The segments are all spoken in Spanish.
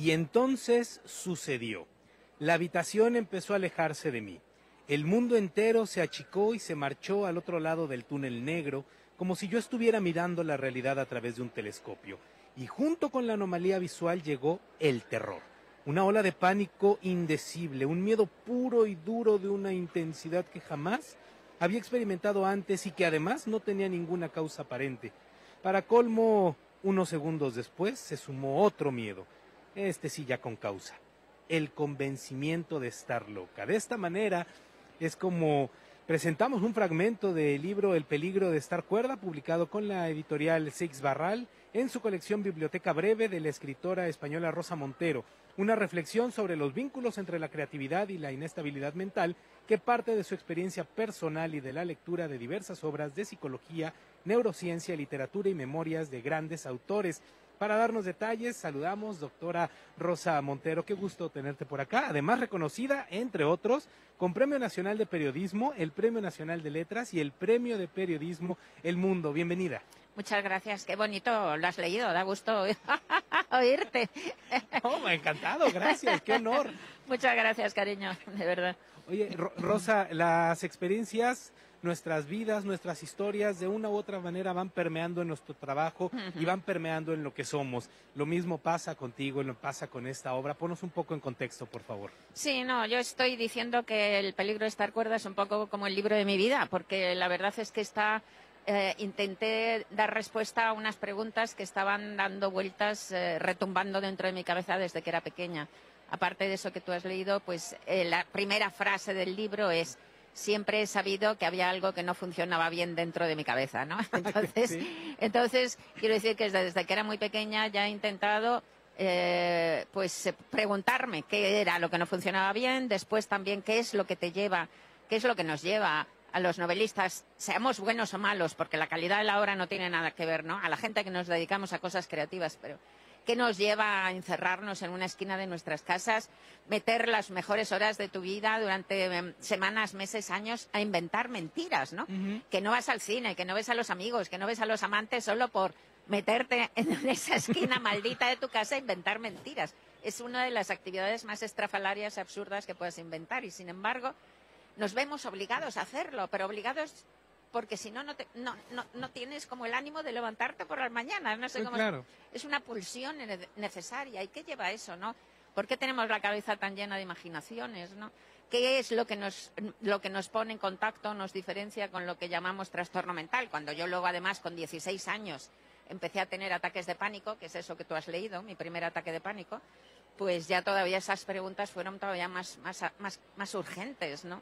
Y entonces sucedió. La habitación empezó a alejarse de mí. El mundo entero se achicó y se marchó al otro lado del túnel negro, como si yo estuviera mirando la realidad a través de un telescopio. Y junto con la anomalía visual llegó el terror. Una ola de pánico indecible, un miedo puro y duro de una intensidad que jamás había experimentado antes y que además no tenía ninguna causa aparente. Para colmo, unos segundos después se sumó otro miedo, este sí ya con causa, el convencimiento de estar loca. De esta manera es como presentamos un fragmento del libro El peligro de estar cuerda, publicado con la editorial Six Barral en su colección Biblioteca Breve de la escritora española Rosa Montero, una reflexión sobre los vínculos entre la creatividad y la inestabilidad mental que parte de su experiencia personal y de la lectura de diversas obras de psicología, neurociencia, literatura y memorias de grandes autores. Para darnos detalles, saludamos doctora Rosa Montero. Qué gusto tenerte por acá. Además, reconocida, entre otros, con Premio Nacional de Periodismo, el Premio Nacional de Letras y el Premio de Periodismo El Mundo. Bienvenida. Muchas gracias. Qué bonito lo has leído. Da gusto oírte. Oh, encantado. Gracias. Qué honor. Muchas gracias, cariño. De verdad. Oye, Rosa, las experiencias, nuestras vidas, nuestras historias, de una u otra manera van permeando en nuestro trabajo y van permeando en lo que somos. Lo mismo pasa contigo, lo pasa con esta obra. Ponos un poco en contexto, por favor. Sí, no, yo estoy diciendo que el peligro de estar cuerda es un poco como el libro de mi vida, porque la verdad es que está eh, intenté dar respuesta a unas preguntas que estaban dando vueltas, eh, retumbando dentro de mi cabeza desde que era pequeña aparte de eso que tú has leído, pues eh, la primera frase del libro es siempre he sabido que había algo que no funcionaba bien dentro de mi cabeza, ¿no? Entonces, entonces quiero decir que desde, que era muy pequeña ya he intentado eh, pues preguntarme qué era lo que no funcionaba bien, después también qué es lo que te lleva, qué es lo que nos lleva a los novelistas, seamos buenos o malos, porque la calidad de la obra no tiene nada que ver, ¿no? A la gente que nos dedicamos a cosas creativas, pero ¿Qué nos lleva a encerrarnos en una esquina de nuestras casas, meter las mejores horas de tu vida durante em, semanas, meses, años a inventar mentiras, ¿no? Que no vas al cine, que no ves a los amigos, que no ves a los amantes solo por meterte en esa esquina maldita de tu casa a inventar mentiras. Es una de las actividades más estrafalarias y absurdas que puedes inventar y, sin embargo, nos vemos obligados a hacerlo, pero obligados porque si no, no, no, no, tienes como el ánimo de levantarte por las mañanas. No sé cómo es, una pulsión necesaria. ¿Y qué lleva eso, no? ¿Por qué tenemos la cabeza tan llena de imaginaciones, no? ¿Qué es lo que nos, lo que nos pone en contacto, nos diferencia con lo que llamamos trastorno mental? Cuando yo luego, además, con 16 años, empecé a tener ataques de pánico, que es eso que tú has leído, mi primer ataque de pánico, pues ya todavía esas preguntas fueron todavía más, más, más, más urgentes, ¿no?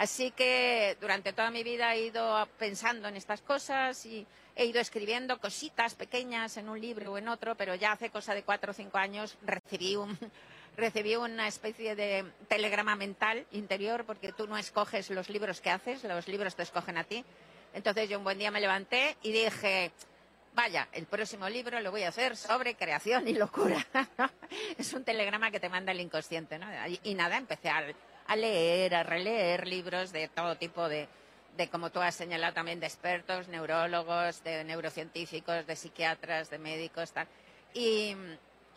Así que durante toda mi vida he ido pensando en estas cosas y he ido escribiendo cositas pequeñas en un libro o en otro, pero ya hace cosa de cuatro o cinco años recibí un, recibí una especie de telegrama mental interior porque tú no escoges los libros que haces, los libros te escogen a ti. Entonces yo un buen día me levanté y dije, vaya, el próximo libro lo voy a hacer sobre creación y locura. es un telegrama que te manda el inconsciente, ¿no? Y nada, empecé a a leer, a releer libros de todo tipo de, de, como tú has señalado también, de expertos, neurólogos, de neurocientíficos, de psiquiatras, de médicos, tal. Y,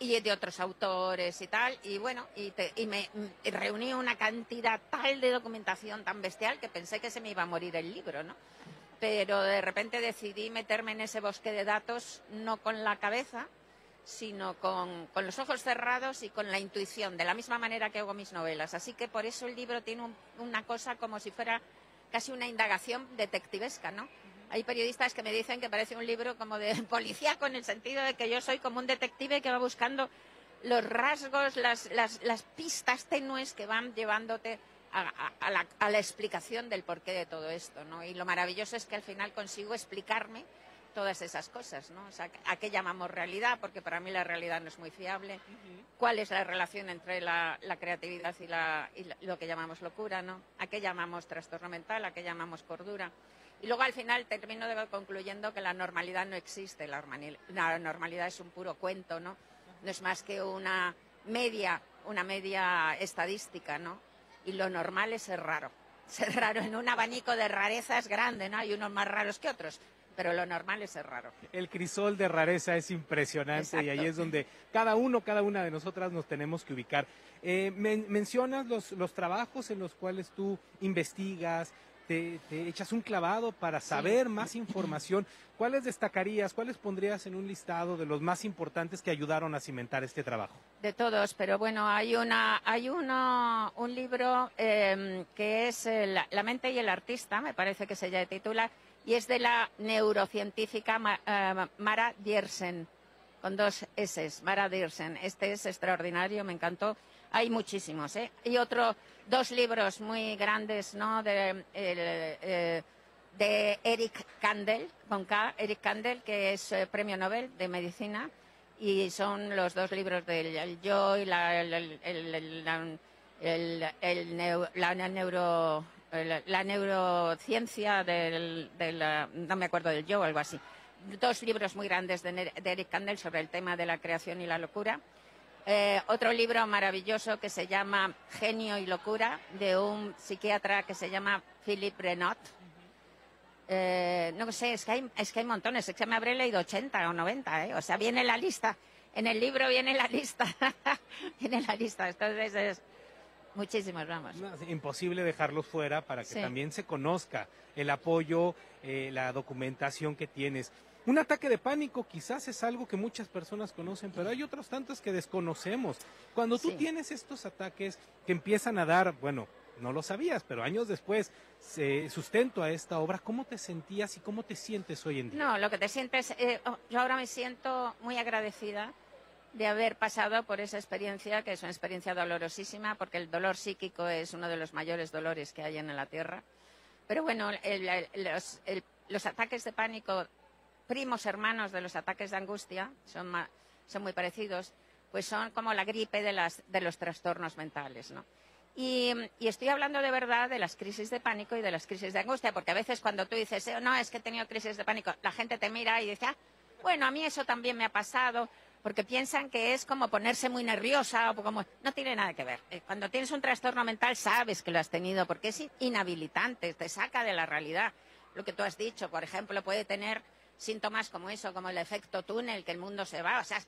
y de otros autores y tal. Y bueno, y, y me reuní una cantidad tal de documentación tan bestial que pensé que se me iba a morir el libro, ¿no? Pero de repente decidí meterme en ese bosque de datos no con la cabeza, sino con, los ojos cerrados y con la intuición, de la misma manera que hago mis novelas. Así que por eso el libro tiene una cosa como si fuera casi una indagación detectivesca, ¿no? Hay periodistas que me dicen que parece un libro como de policía, con el sentido de que yo soy como un detective que va buscando los rasgos, las, pistas tenues que van llevándote a, la, a, la, explicación del porqué de todo esto, ¿no? Y lo maravilloso es que al final consigo explicarme todas esas cosas, ¿no? O sea, ¿a qué llamamos realidad? Porque para mí la realidad no es muy fiable. ¿Cuál es la relación entre la, creatividad y, la, lo que llamamos locura, ¿no? ¿A qué llamamos trastorno mental? ¿A qué llamamos cordura? Y luego al final termino de, concluyendo que la normalidad no existe, la, la normalidad es un puro cuento, ¿no? No es más que una media, una media estadística, ¿no? Y lo normal es ser raro. Ser raro en un abanico de rarezas grande, ¿no? Hay unos más raros que otros pero lo normal es ser raro. El crisol de rareza es impresionante y ahí es donde cada uno, cada una de nosotras nos tenemos que ubicar. Eh, mencionas los, los trabajos en los cuales tú investigas, te, echas un clavado para saber más información. ¿Cuáles destacarías, cuáles pondrías en un listado de los más importantes que ayudaron a cimentar este trabajo? De todos, pero bueno, hay una, hay uno, un libro em, que es La mente y el artista, me parece que se ya titula, y es de la neurocientífica eh, Mara Diersen, con dos S, Mara Diersen. Este es extraordinario, me encantó. Hay muchísimos, ¿eh? Y otro, dos libros muy grandes, ¿no? De, eh, de Eric Kandel, con K, Eric Kandel, que es eh, premio Nobel de Medicina, y son los dos libros del yo y la, la neuro la, neurociencia del, no me acuerdo del yo o algo así. Dos libros muy grandes de, Eric Kandel sobre el tema de la creación y la locura. Eh, otro libro maravilloso que se llama Genio y locura de un psiquiatra que se llama Philippe Renot. Eh, no sé, es que, hay, es que hay montones, es que me habré leído 80 o 90, ¿eh? o sea, viene la lista, en el libro viene la lista, viene la lista, entonces es, Muchísimas, vamos. imposible dejarlos fuera para que también se conozca el apoyo, eh, la documentación que tienes. Un ataque de pánico quizás es algo que muchas personas conocen, pero hay otros tantos que desconocemos. Cuando tú tienes estos ataques que empiezan a dar, bueno, no lo sabías, pero años después, se sustento a esta obra, ¿cómo te sentías y cómo te sientes hoy en día? No, lo que te sientes, eh, oh, yo ahora me siento muy agradecida de haber pasado por esa experiencia, que es una experiencia dolorosísima, porque el dolor psíquico es uno de los mayores dolores que hay en la Tierra. Pero bueno, los, ataques de pánico, primos hermanos de los ataques de angustia, son, son muy parecidos, pues son como la gripe de, los trastornos mentales, ¿no? Y, estoy hablando de verdad de las crisis de pánico y de las crisis de angustia, porque a veces cuando tú dices, oh, no, es que he tenido crisis de pánico, la gente te mira y dice, ah, bueno, a mí eso también me ha pasado, porque piensan que es como ponerse muy nerviosa o como no tiene nada que ver. Eh, cuando tienes un trastorno mental sabes que lo has tenido porque es inhabilitante, te saca de la realidad. Lo que tú has dicho, por ejemplo, puede tener síntomas como eso, como el efecto túnel, que el mundo se va, o sea,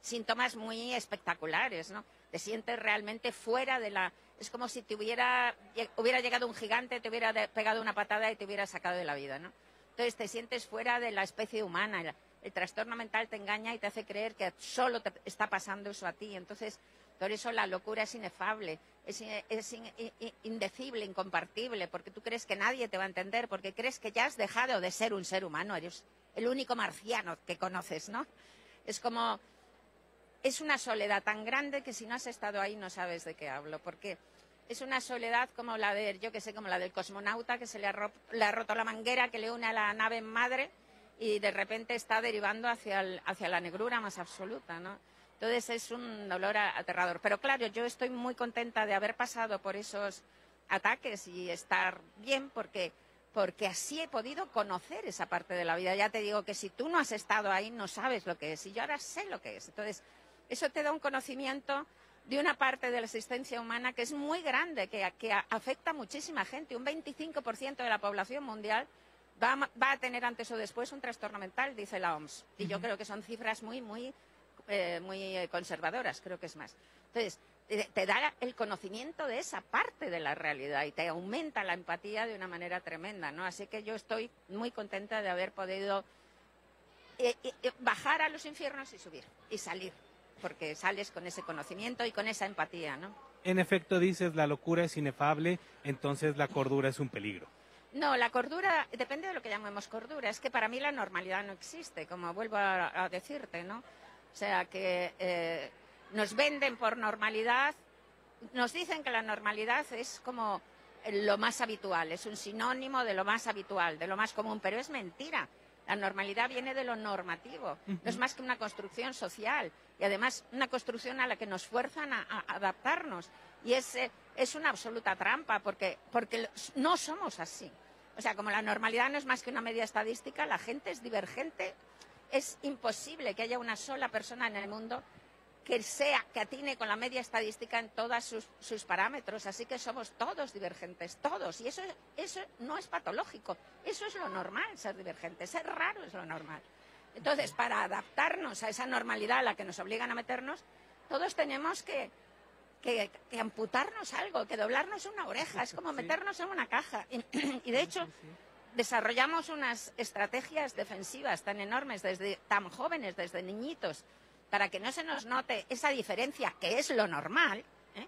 síntomas muy espectaculares, ¿no? Te sientes realmente fuera de la es como si te hubiera hubiera llegado un gigante, te hubiera pegado una patada y te hubiera sacado de la vida, ¿no? Entonces te sientes fuera de la especie humana el trastorno mental te engaña y te hace creer que solo te está pasando eso a ti. Entonces, por eso la locura es inefable, es, indecible, incompartible, porque tú crees que nadie te va a entender, porque crees que ya has dejado de ser un ser humano, eres el único marciano que conoces, ¿no? Es como, es una soledad tan grande que si no has estado ahí no sabes de qué hablo, porque es una soledad como la de, yo que sé, como la del cosmonauta que se le ha, le ha roto la manguera que le une a la nave madre y de repente está derivando hacia, hacia la negrura más absoluta, ¿no? Entonces es un dolor aterrador. Pero claro, yo estoy muy contenta de haber pasado por esos ataques y estar bien porque, porque así he podido conocer esa parte de la vida. Ya te digo que si tú no has estado ahí no sabes lo que es y yo ahora sé lo que es. Entonces, eso te da un conocimiento de una parte de la existencia humana que es muy grande, que, que afecta a muchísima gente. Un 25% de la población mundial va, a tener antes o después un trastorno mental, dice la OMS. Y yo creo que son cifras muy, muy, eh, muy conservadoras, creo que es más. Entonces, te, da el conocimiento de esa parte de la realidad y te aumenta la empatía de una manera tremenda, ¿no? Así que yo estoy muy contenta de haber podido eh, eh, bajar a los infiernos y subir y salir, porque sales con ese conocimiento y con esa empatía, ¿no? En efecto, dices, la locura es inefable, entonces la cordura es un peligro. No, la cordura depende de lo que llamemos cordura. Es que para mí la normalidad no existe, como vuelvo a, decirte, ¿no? O sea, que eh, nos venden por normalidad, nos dicen que la normalidad es como lo más habitual, es un sinónimo de lo más habitual, de lo más común, pero es mentira. La normalidad viene de lo normativo, no es más que una construcción social y además una construcción a la que nos fuerzan a, adaptarnos. Y es, es una absoluta trampa porque, porque no somos así. O sea, como la normalidad no es más que una media estadística, la gente es divergente. Es imposible que haya una sola persona en el mundo que sea, que atine con la media estadística en todos sus, parámetros. Así que somos todos divergentes, todos. Y eso, eso no es patológico, eso es lo normal, ser divergente. Ser raro es lo normal. Entonces, para adaptarnos a esa normalidad a la que nos obligan a meternos, todos tenemos que, que, que amputarnos algo, que doblarnos una oreja. Es como meternos en una caja. Y, y de hecho, desarrollamos unas estrategias defensivas tan enormes, desde tan jóvenes, desde niñitos, para que no se nos note esa diferencia, que es lo normal, ¿eh?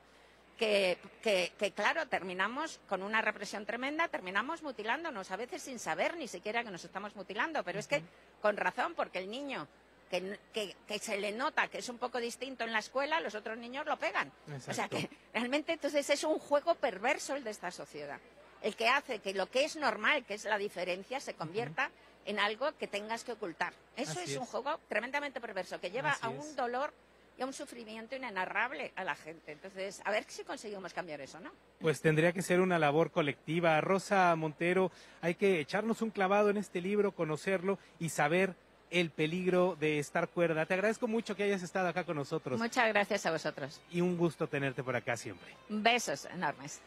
que, que, que, claro, terminamos con una represión tremenda, terminamos mutilándonos, a veces sin saber ni siquiera que nos estamos mutilando, pero es que con razón, porque el niño que, que, que, se le nota que es un poco distinto en la escuela, los otros niños lo pegan. Exacto. O sea que realmente entonces es un juego perverso el de esta sociedad, el que hace que lo que es normal, que es la diferencia, se convierta uh -huh en algo que tengas que ocultar. Eso es, es, un juego tremendamente perverso que lleva Así a un es. dolor y a un sufrimiento inenarrable a la gente. Entonces, a ver si conseguimos cambiar eso, ¿no? Pues tendría que ser una labor colectiva. Rosa Montero, hay que echarnos un clavado en este libro, conocerlo y saber el peligro de estar cuerda. Te agradezco mucho que hayas estado acá con nosotros. Muchas gracias a vosotros. Y un gusto tenerte por acá siempre. Besos enormes.